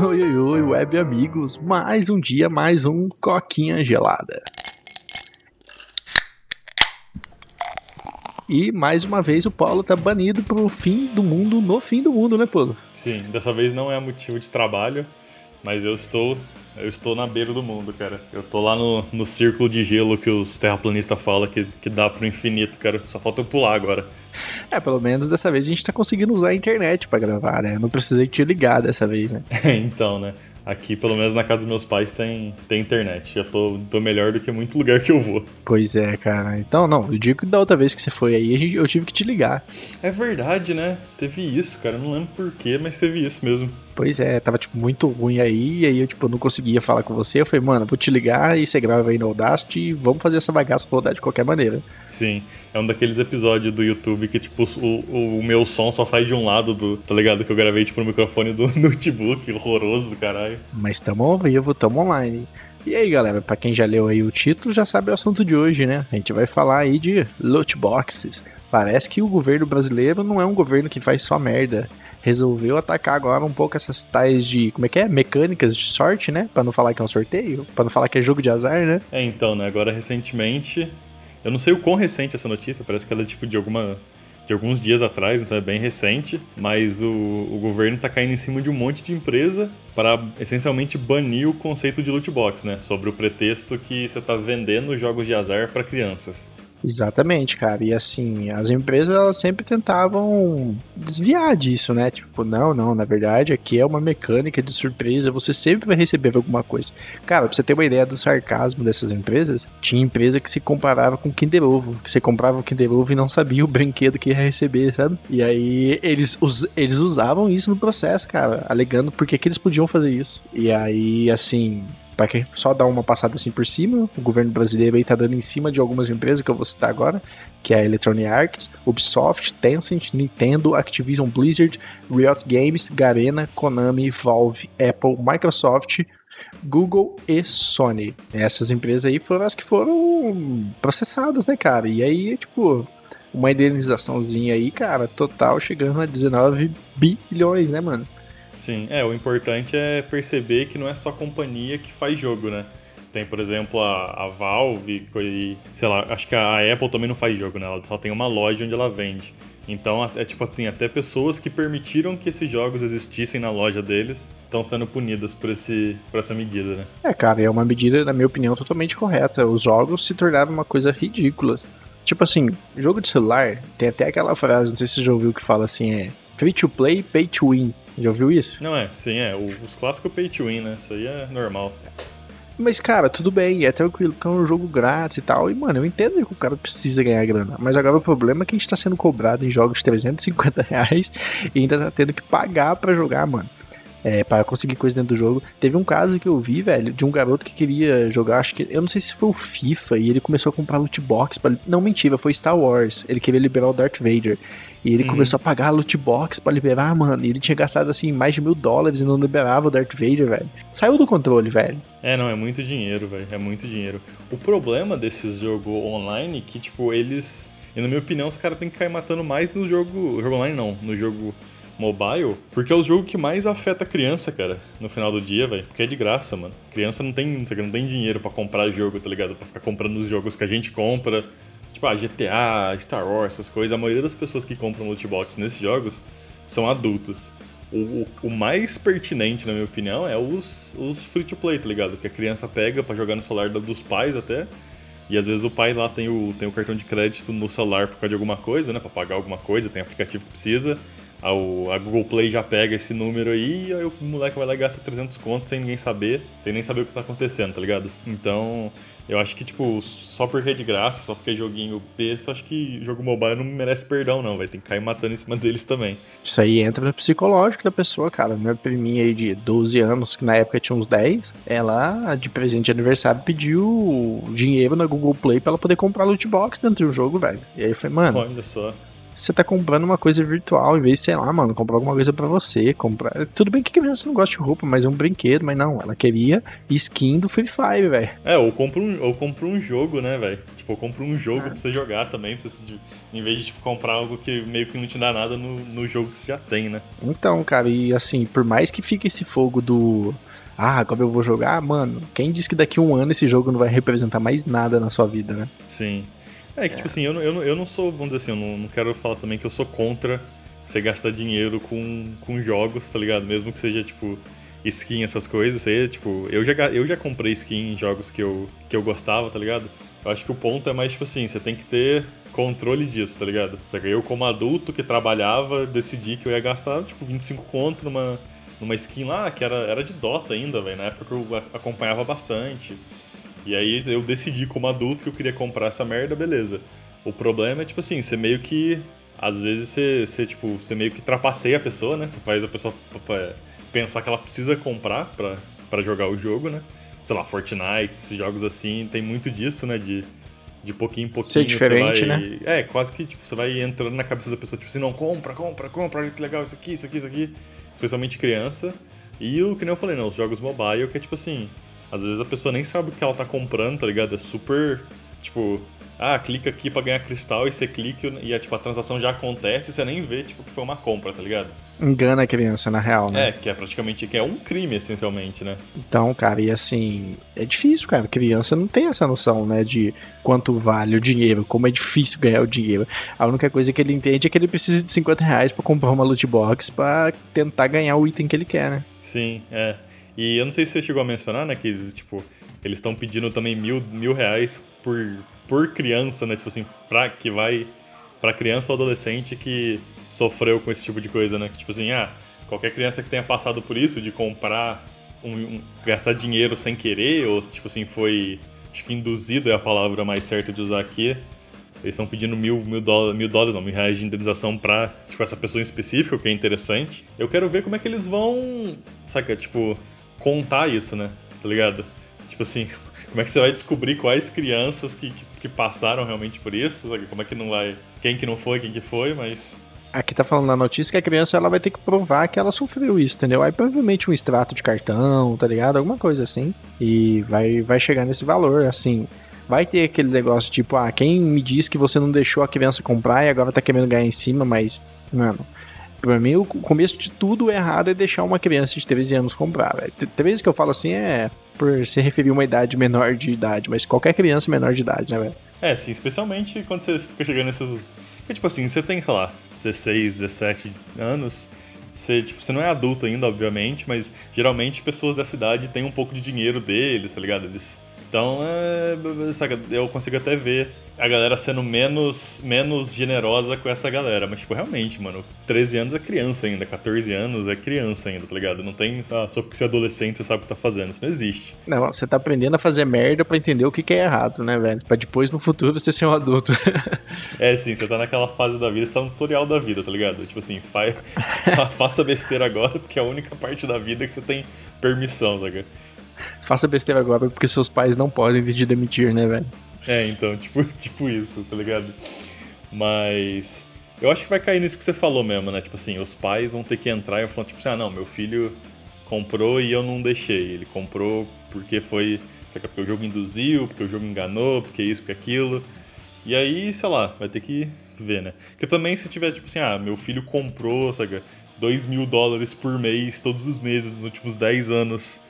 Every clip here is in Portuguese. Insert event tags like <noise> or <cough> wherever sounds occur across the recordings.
Oi, oi, oi, web amigos. Mais um dia, mais um Coquinha Gelada. E mais uma vez o Paulo tá banido pro fim do mundo no fim do mundo, né, Paulo? Sim, dessa vez não é motivo de trabalho, mas eu estou eu estou na beira do mundo, cara. Eu tô lá no, no círculo de gelo que os terraplanistas falam que, que dá pro infinito, cara. Só falta eu pular agora. É, pelo menos dessa vez a gente tá conseguindo usar a internet para gravar, né? Não precisei te ligar dessa vez, né? <laughs> então, né? Aqui, pelo menos na casa dos meus pais, tem, tem internet. Já tô, tô melhor do que muito lugar que eu vou. Pois é, cara. Então, não, eu digo que da outra vez que você foi aí, eu tive que te ligar. É verdade, né? Teve isso, cara. Eu não lembro porquê, mas teve isso mesmo. Pois é, tava, tipo, muito ruim aí, e aí eu, tipo, não conseguia falar com você. Eu falei, mano, vou te ligar e você grava aí no Audacity e vamos fazer essa bagaça rodar de qualquer maneira. Sim, é um daqueles episódios do YouTube que, tipo, o, o meu som só sai de um lado do, tá ligado? Que eu gravei, tipo, no microfone do <laughs> notebook, horroroso do caralho. Mas tamo ao vivo, tamo online. E aí, galera, para quem já leu aí o título, já sabe o assunto de hoje, né? A gente vai falar aí de loot boxes. Parece que o governo brasileiro não é um governo que faz só merda resolveu atacar agora um pouco essas tais de, como é que é? Mecânicas de sorte, né? Para não falar que é um sorteio, para não falar que é jogo de azar, né? É, então, né? Agora recentemente, eu não sei o quão recente essa notícia, parece que ela é tipo de alguma de alguns dias atrás, então é bem recente, mas o, o governo está caindo em cima de um monte de empresa para essencialmente banir o conceito de loot box, né? Sobre o pretexto que você está vendendo jogos de azar para crianças. Exatamente, cara. E assim, as empresas elas sempre tentavam desviar disso, né? Tipo, não, não, na verdade aqui é uma mecânica de surpresa, você sempre vai receber alguma coisa. Cara, pra você ter uma ideia do sarcasmo dessas empresas, tinha empresa que se comparava com Kinder Ovo, que você comprava o Kinder Ovo e não sabia o brinquedo que ia receber, sabe? E aí eles, us, eles usavam isso no processo, cara, alegando porque que eles podiam fazer isso. E aí, assim, para só dar uma passada assim por cima, o governo brasileiro aí tá dando em cima de algumas empresas que eu vou citar agora, que é a Electronic Arts, Ubisoft, Tencent, Nintendo, Activision Blizzard, Riot Games, Garena, Konami, Valve, Apple, Microsoft, Google e Sony. Essas empresas aí foram as que foram processadas, né, cara? E aí, tipo, uma indenizaçãozinha aí, cara, total chegando a 19 bilhões, né, mano? Sim, é, o importante é perceber que não é só a companhia que faz jogo, né? Tem, por exemplo, a, a Valve e, sei lá, acho que a Apple também não faz jogo, né? Ela só tem uma loja onde ela vende. Então, é tipo, tem até pessoas que permitiram que esses jogos existissem na loja deles estão sendo punidas por, esse, por essa medida, né? É, cara, é uma medida, na minha opinião, totalmente correta. Os jogos se tornaram uma coisa ridícula. Tipo assim, jogo de celular, tem até aquela frase, não sei se você já ouviu, que fala assim, é free to play, pay to win. Já ouviu isso? Não é, sim, é. os clássicos pay to win, né? Isso aí é normal. Mas, cara, tudo bem, é tranquilo, porque é um jogo grátis e tal. E, mano, eu entendo que o cara precisa ganhar grana. Mas agora o problema é que a gente tá sendo cobrado em jogos de 350 reais e ainda tá tendo que pagar para jogar, mano. É, para conseguir coisa dentro do jogo. Teve um caso que eu vi, velho, de um garoto que queria jogar, acho que. Eu não sei se foi o FIFA, e ele começou a comprar loot box. Pra, não, mentira, foi Star Wars. Ele queria liberar o Darth Vader. E ele uhum. começou a pagar loot box pra liberar, mano. E ele tinha gastado, assim, mais de mil dólares e não liberava o Darth Vader, velho. Saiu do controle, velho. É, não, é muito dinheiro, velho. É muito dinheiro. O problema desses jogos online é que, tipo, eles. E na minha opinião, os caras têm que cair matando mais no jogo. Jogo online não, no jogo mobile, porque é o jogo que mais afeta a criança, cara, no final do dia, velho. Porque é de graça, mano. Criança não tem, não tem dinheiro para comprar jogo, tá ligado? Pra ficar comprando os jogos que a gente compra tipo, ah, GTA, Star Wars, essas coisas, a maioria das pessoas que compram loot box nesses jogos são adultos. O, o, o, mais pertinente, na minha opinião, é os, os free to play, tá ligado? Que a criança pega para jogar no celular dos pais até. E às vezes o pai lá tem o, tem o cartão de crédito no celular por causa de alguma coisa, né? Pra pagar alguma coisa, tem aplicativo que precisa. A, a Google Play já pega esse número aí, e aí o moleque vai lá e gasta 300 contos sem ninguém saber, sem nem saber o que tá acontecendo, tá ligado? Então, eu acho que, tipo, só porque é de graça, só porque é joguinho besta, acho que jogo mobile não merece perdão, não. Vai ter que cair matando em cima deles também. Isso aí entra no psicológico da pessoa, cara. Minha priminha aí de 12 anos, que na época tinha uns 10, ela, de presente de aniversário, pediu dinheiro na Google Play pra ela poder comprar loot box dentro de um jogo, velho. E aí foi, mano. Olha só. Você tá comprando uma coisa virtual, em vez de, sei lá, mano, comprar alguma coisa para você, comprar. Tudo bem que criança não gosta de roupa, mas é um brinquedo, mas não, ela queria skin do Free Fire, velho. É, ou compra um, ou compra um jogo, né, velho? Tipo, eu compro um jogo ah. pra você jogar também, pra você, em vez de tipo, comprar algo que meio que não te dá nada no, no jogo que você já tem, né? Então, cara, e assim, por mais que fique esse fogo do ah, como eu vou jogar, mano, quem disse que daqui a um ano esse jogo não vai representar mais nada na sua vida, né? Sim. É que, tipo é. assim, eu, eu, eu não sou, vamos dizer assim, eu não, não quero falar também que eu sou contra você gastar dinheiro com, com jogos, tá ligado? Mesmo que seja, tipo, skin, essas coisas. Você, tipo, eu já, eu já comprei skin em jogos que eu, que eu gostava, tá ligado? Eu acho que o ponto é mais, tipo assim, você tem que ter controle disso, tá ligado? Eu, como adulto que trabalhava, decidi que eu ia gastar, tipo, 25 conto numa numa skin lá que era, era de Dota ainda, velho. Na época eu acompanhava bastante. E aí eu decidi como adulto que eu queria comprar essa merda, beleza. O problema é, tipo assim, você meio que. Às vezes você, você, tipo, você meio que trapaceia a pessoa, né? Você faz a pessoa pensar que ela precisa comprar pra, pra jogar o jogo, né? Sei lá, Fortnite, esses jogos assim, tem muito disso, né? De, de pouquinho em pouquinho. Ser diferente, vai, né? É, quase que tipo, você vai entrando na cabeça da pessoa, tipo assim, não, compra, compra, compra, olha que legal isso aqui, isso aqui, isso aqui especialmente criança. E o que nem eu falei, né? Os jogos mobile, que é tipo assim, às vezes a pessoa nem sabe o que ela tá comprando, tá ligado? É super, tipo, ah, clica aqui para ganhar cristal e você clica e a, tipo, a transação já acontece e você nem vê tipo, que foi uma compra, tá ligado? Engana a criança, na real, né? É, que é praticamente que é um crime, essencialmente, né? Então, cara, e assim, é difícil, cara. Criança não tem essa noção, né, de quanto vale o dinheiro, como é difícil ganhar o dinheiro. A única coisa que ele entende é que ele precisa de 50 reais pra comprar uma loot box pra tentar ganhar o item que ele quer, né? Sim, é. E eu não sei se você chegou a mencionar, né, que, tipo, eles estão pedindo também mil, mil reais por por criança, né? Tipo assim, pra, que vai pra criança ou adolescente que sofreu com esse tipo de coisa, né? Tipo assim, ah, qualquer criança que tenha passado por isso, de comprar, um, um, gastar dinheiro sem querer, ou tipo assim, foi, acho que induzido é a palavra mais certa de usar aqui. Eles estão pedindo mil, mil, dólares, mil dólares, não, mil reais de indenização pra, tipo, essa pessoa em específico, o que é interessante. Eu quero ver como é que eles vão, saca, tipo, contar isso, né? Tá ligado? Tipo assim, <laughs> como é que você vai descobrir quais crianças que, que, que passaram realmente por isso? Sabe? Como é que não vai. Quem que não foi, quem que foi, mas. Aqui tá falando na notícia que a criança ela vai ter que provar que ela sofreu isso, entendeu? Aí provavelmente um extrato de cartão, tá ligado? Alguma coisa assim. E vai, vai chegar nesse valor, assim. Vai ter aquele negócio tipo, ah, quem me diz que você não deixou a criança comprar e agora tá querendo ganhar em cima, mas, mano, Pra mim, o começo de tudo errado é deixar uma criança de 13 anos comprar, velho. 13 que eu falo assim é por se referir a uma idade menor de idade, mas qualquer criança menor de idade, né, velho? É, sim, especialmente quando você fica chegando nesses. É, tipo assim, você tem, sei lá, 16, 17 anos. Você, tipo, você não é adulto ainda, obviamente, mas geralmente pessoas dessa idade têm um pouco de dinheiro deles, tá ligado? Eles então, é, saca, eu consigo até ver a galera sendo menos, menos generosa com essa galera. Mas, tipo, realmente, mano, 13 anos é criança ainda, 14 anos é criança ainda, tá ligado? Não tem, ah, só porque você é adolescente você sabe o que tá fazendo. Isso não existe. Não, você tá aprendendo a fazer merda para entender o que, que é errado, né, velho? Pra depois, no futuro, você ser um adulto. <laughs> é, sim, você tá naquela fase da vida, você tá no tutorial da vida, tá ligado? Tipo assim, fa <laughs> faça besteira agora, porque é a única parte da vida que você tem permissão, tá ligado? Faça besteira agora porque seus pais não podem te demitir, né, velho? É, então, <laughs> tipo, tipo isso, tá ligado? Mas. Eu acho que vai cair nisso que você falou mesmo, né? Tipo assim, os pais vão ter que entrar e falar, tipo assim, ah, não, meu filho comprou e eu não deixei. Ele comprou porque foi. Porque o jogo induziu, porque o jogo enganou, porque isso, porque aquilo. E aí, sei lá, vai ter que ver, né? Porque também se tiver, tipo assim, ah, meu filho comprou, sabe, 2 mil dólares por mês, todos os meses, nos últimos 10 anos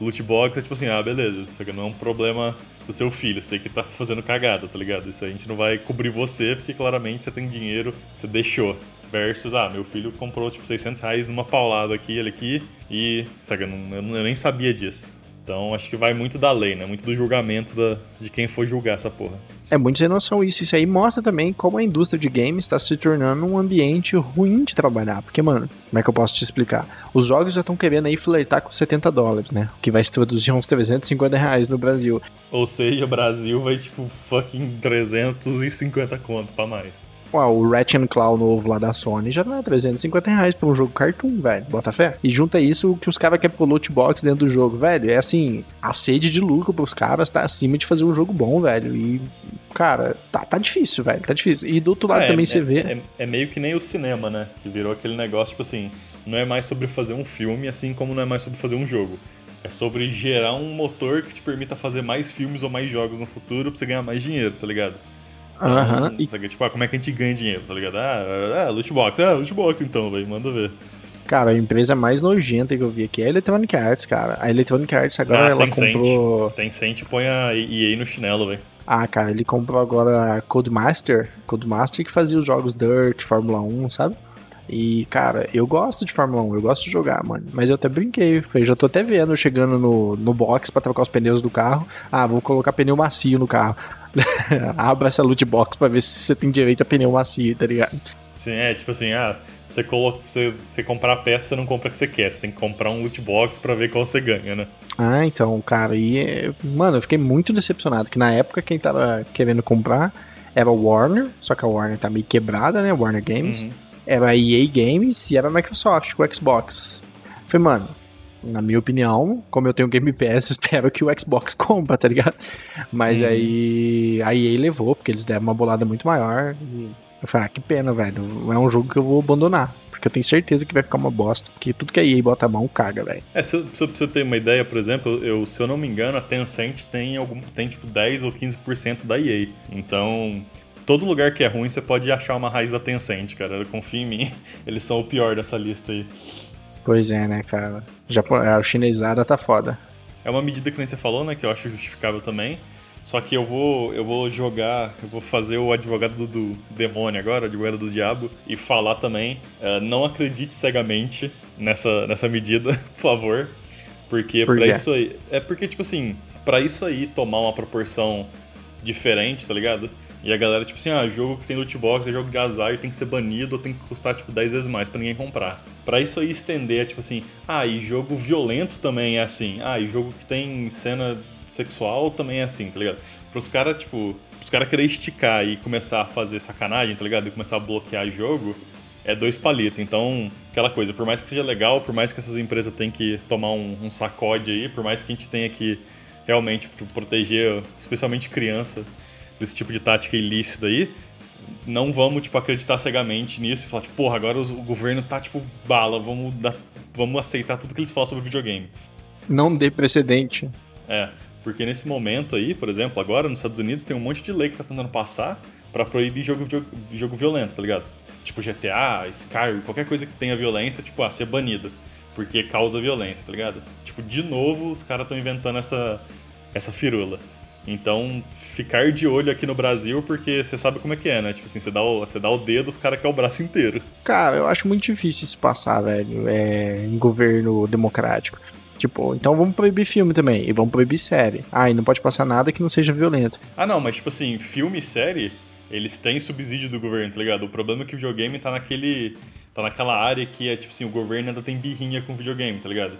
loot box é tipo assim, ah, beleza, isso aqui não é um problema do seu filho, sei que tá fazendo cagada, tá ligado? Isso a gente não vai cobrir você, porque claramente você tem dinheiro, você deixou. Versus, ah, meu filho comprou tipo 600 reais numa paulada aqui, ele aqui, e, sabe, eu, não, eu nem sabia disso. Então acho que vai muito da lei, né? Muito do julgamento da, de quem for julgar essa porra. É muito sem noção isso. Isso aí mostra também como a indústria de games está se tornando um ambiente ruim de trabalhar. Porque, mano, como é que eu posso te explicar? Os jogos já estão querendo aí flertar com 70 dólares, né? Que vai se traduzir uns 350 reais no Brasil. Ou seja, o Brasil vai tipo fucking 350 conto pra mais. Ué, o Ratchet Claw novo lá da Sony já é 350 reais pra um jogo cartoon, velho. Bota fé. E junta isso que os caras querem pro loot box dentro do jogo, velho. É assim, a sede de lucro pros caras tá acima de fazer um jogo bom, velho. E, cara, tá, tá difícil, velho. Tá difícil. E do outro lado É, também é, você vê. É, é meio que nem o cinema, né? Que virou aquele negócio, tipo assim, não é mais sobre fazer um filme, assim como não é mais sobre fazer um jogo. É sobre gerar um motor que te permita fazer mais filmes ou mais jogos no futuro pra você ganhar mais dinheiro, tá ligado? Aham. Então, tá ligado? Tipo, ah, como é que a gente ganha dinheiro, tá ligado? Ah, ah loot box. Ah, loot box então, velho, manda ver. Cara, a empresa mais nojenta que eu vi aqui é a Electronic Arts, cara. A Electronic Arts agora ah, ela Tencent. comprou. Tencent põe a EA no chinelo, velho. Ah, cara, ele comprou agora a Codemaster. Codemaster que fazia os jogos Dirt, Fórmula 1, sabe? E, cara, eu gosto de Fórmula 1, eu gosto de jogar, mano. Mas eu até brinquei, eu já tô até vendo chegando no, no box pra trocar os pneus do carro. Ah, vou colocar pneu macio no carro. <laughs> Abra essa loot box pra ver se você tem direito a pneu macio, tá ligado? Sim, é tipo assim, ah, você, coloca, você, você comprar a peça, você não compra o que você quer. Você tem que comprar um loot box pra ver qual você ganha, né? Ah, então, cara, e. Mano, eu fiquei muito decepcionado, que na época quem tava querendo comprar era a Warner, só que a Warner tá meio quebrada, né? Warner Games. Uhum. Era a EA Games e era a Microsoft com o Xbox. Falei, mano, na minha opinião, como eu tenho Game Pass, <laughs> espero que o Xbox <laughs> compra, tá ligado? Mas Uhum. aí a EA levou, porque eles deram uma bolada muito maior. E eu falei, ah, que pena, velho. É um jogo que eu vou abandonar. Porque eu tenho certeza que vai ficar uma bosta. Porque tudo que a EA bota a mão, caga, velho. É, se, se, você ter uma ideia, por exemplo, eu, se eu não me engano, a Tencent tem, algum, tem tipo 10 ou 15% da EA. Então, todo lugar que é ruim, você pode achar uma raiz da Tencent, cara. Confia em mim, <laughs> eles são o pior dessa lista aí. Pois é, né, cara. Japo... A chinesada tá foda. É uma medida que nem você falou, né, que eu acho justificável também. Só que eu vou, eu vou jogar, eu vou fazer o advogado do, do demônio agora, o advogado do diabo, e falar também, eh, não acredite cegamente nessa, nessa medida, <laughs> por favor. Porque Por pra quê? isso aí. É porque, tipo assim, pra isso aí tomar uma proporção diferente, tá ligado? E a galera, tipo assim, ah, jogo que tem loot box é jogo de azar e tem que ser banido ou tem que custar, tipo, 10 vezes mais pra ninguém comprar. Pra isso aí estender, tipo assim, ah, e jogo violento também é assim. Ah, e jogo que tem cena sexual também é assim, tá ligado? Pros caras, tipo, pros caras querer esticar e começar a fazer sacanagem, tá ligado? E começar a bloquear jogo, é dois palitos. Então, aquela coisa, por mais que seja legal, por mais que essas empresas tenham que tomar um, um sacode aí, por mais que a gente tenha que realmente pro- proteger, especialmente criança, desse tipo de tática ilícita aí, não vamos, tipo, acreditar cegamente nisso e falar, tipo, porra, agora o governo tá, tipo, bala, vamos, dar, vamos aceitar tudo que eles falam sobre videogame. Não dê precedente. É, porque nesse momento aí, por exemplo, agora nos Estados Unidos tem um monte de lei que tá tentando passar pra proibir jogo, jogo, jogo violento, tá ligado? Tipo GTA, Skyrim, qualquer coisa que tenha violência, tipo, ah, ser banido. Porque causa violência, tá ligado? Tipo, de novo, os caras estão inventando essa, essa firula. Então, ficar de olho aqui no Brasil, porque você sabe como é que é, né? Tipo assim, você dá o, você dá o dedo, os caras querem o braço inteiro. Cara, eu acho muito difícil isso passar, velho, é, em governo democrático. Tipo, então vamos proibir filme também, e vamos proibir série. Ah, e não pode passar nada que não seja violento. Ah, não, mas tipo assim, filme e série, eles têm subsídio do governo, tá ligado? O problema é que o videogame tá naquele. tá naquela área que é, tipo assim, o governo ainda tem birrinha com o videogame, tá ligado?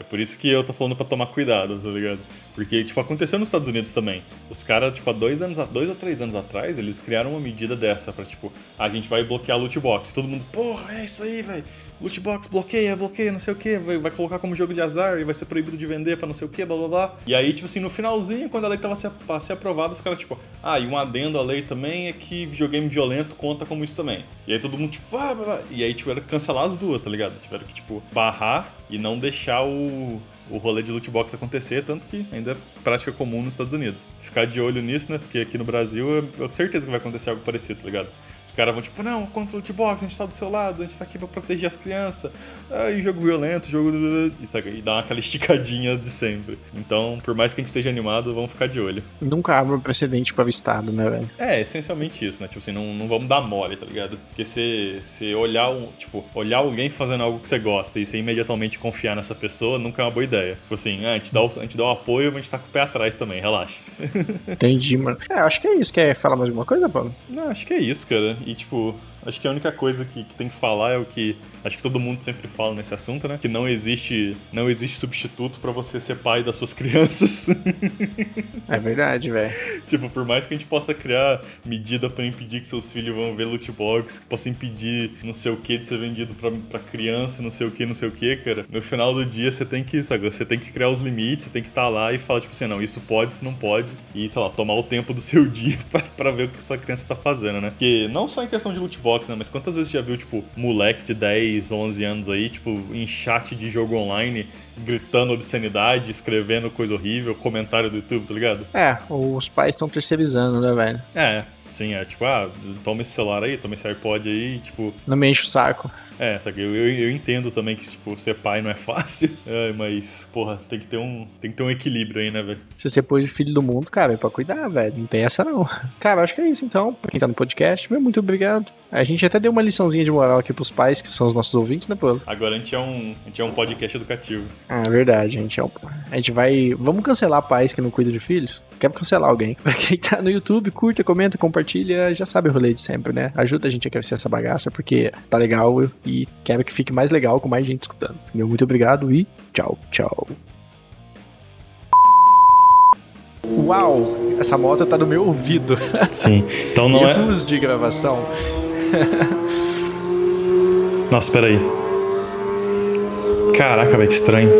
É por isso que eu tô falando pra tomar cuidado, tá ligado? Porque, tipo, aconteceu nos Estados Unidos também. Os caras, tipo, há dois anos, dois ou três anos atrás, eles criaram uma medida dessa pra, tipo, a gente vai bloquear loot box. Todo mundo, porra, é isso aí, velho. Loot box bloqueia, bloqueia, não sei o que, vai, vai colocar como jogo de azar e vai ser proibido de vender pra não sei o que, blá blá blá. E aí, tipo assim, no finalzinho, quando a lei tava pra ser aprovada, os caras, tipo, ah, e um adendo à lei também é que videogame violento conta como isso também. E aí todo mundo, tipo, ah, blá, blá. e aí tiveram que cancelar as duas, tá ligado? Tiveram que, tipo, barrar e não deixar o, o rolê de loot box acontecer, tanto que ainda é prática comum nos Estados Unidos. Ficar de olho nisso, né? Porque aqui no Brasil eu tenho certeza que vai acontecer algo parecido, tá ligado? Os caras vão tipo, não, contra o loot box, a gente tá do seu lado, a gente tá aqui pra proteger as crianças. Aí jogo violento, jogo. E, sabe, e dá aquela <laughs> esticadinha de sempre. Então, por mais que a gente esteja animado, vamos ficar de olho. Nunca abre um precedente para o Estado, né, velho? É, essencialmente isso, né? Tipo assim, não, não vamos dar mole, tá ligado? Porque você você olhar um, tipo, olhar alguém fazendo algo que você gosta e você imediatamente confiar nessa pessoa nunca é uma boa ideia. Tipo assim, ah, a gente dá o, a gente dá o apoio, mas a gente tá com o pé atrás também, relaxa. <laughs> Entendi, mano. É, acho que é isso. Quer falar mais alguma coisa, Paulo? Não, acho que é isso, cara. E tipo, Acho que a única coisa que, que tem que falar é o que acho que todo mundo sempre fala nesse assunto, né? Que não existe, não existe substituto para você ser pai das suas <laughs> crianças. É verdade, velho. tipo, por mais que a gente possa criar medida para impedir que seus filhos vão ver loot box, que possa impedir não sei o que de ser vendido para criança, não sei o que, não sei o que, cara. No final do dia você tem que, sabe, você tem que criar os limites, você tem que estar tá lá e falar tipo assim, não, isso pode, isso não pode e, sei lá, tomar o tempo do seu <laughs> dia para ver o que sua criança tá fazendo, né? Porque não só em questão de loot box, né, mas quantas vezes já viu tipo moleque de 10, 11 anos aí, tipo, em chat de jogo online gritando obscenidade, escrevendo coisa horrível, comentário do YouTube, tá ligado? É, os pais estão terceirizando, né, velho? É, sim, é tipo, ah, toma esse celular aí, toma esse AirPod aí, tipo. Não me enche o saco. É, só que eu, eu, eu, entendo também que, tipo, ser pai não é fácil. <laughs> É, mas, porra, tem que ter um, tem que ter um equilíbrio aí, né, velho? Se você pôs filho do mundo, cara, é pra cuidar, velho. Não tem essa, não. <laughs> Cara, acho que é isso, então. Pra quem tá no podcast, meu, muito obrigado. A gente até deu uma liçãozinha de moral aqui pros pais, que são os nossos ouvintes, né, Paulo? Agora a gente é um, a gente é um podcast educativo. Ah, verdade, a gente é um... A gente vai... Vamos cancelar pais que não cuidam de filhos? Quer cancelar alguém. <laughs> Pra quem tá no YouTube, curta, comenta, compartilha, já sabe o rolê de sempre, né? Ajuda a gente a crescer essa bagaça, porque tá legal e quero que fique mais legal com mais gente escutando. Meu muito obrigado e tchau, tchau. Uau, essa moto tá no meu ouvido. <laughs> Sim, então não é. Erros de gravação. Nossa, peraí. Caraca, velho, que estranho.